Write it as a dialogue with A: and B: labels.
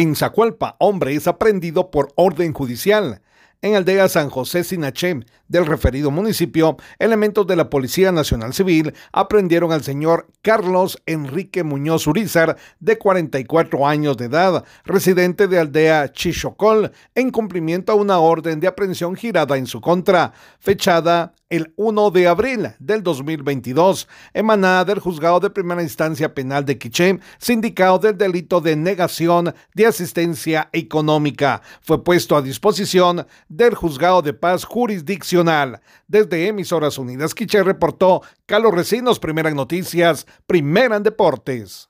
A: En Zacualpa, hombre es aprendido por orden judicial. En aldea San José Sinachem del referido municipio, elementos de la Policía Nacional Civil aprendieron al señor Carlos Enrique Muñoz Urizar, de 44 años de edad, residente de aldea Chichocol, en cumplimiento a una orden de aprehensión girada en su contra, fechada el 1 de abril del 2022, emanada del Juzgado de Primera Instancia Penal de Quiché, sindicado del delito de negación de asistencia económica. Fue puesto a disposición del Juzgado de Paz Jurisdiccional. Desde Emisoras Unidas Quiché reportó Carlos Recinos, Primera Noticias, Primera en Deportes.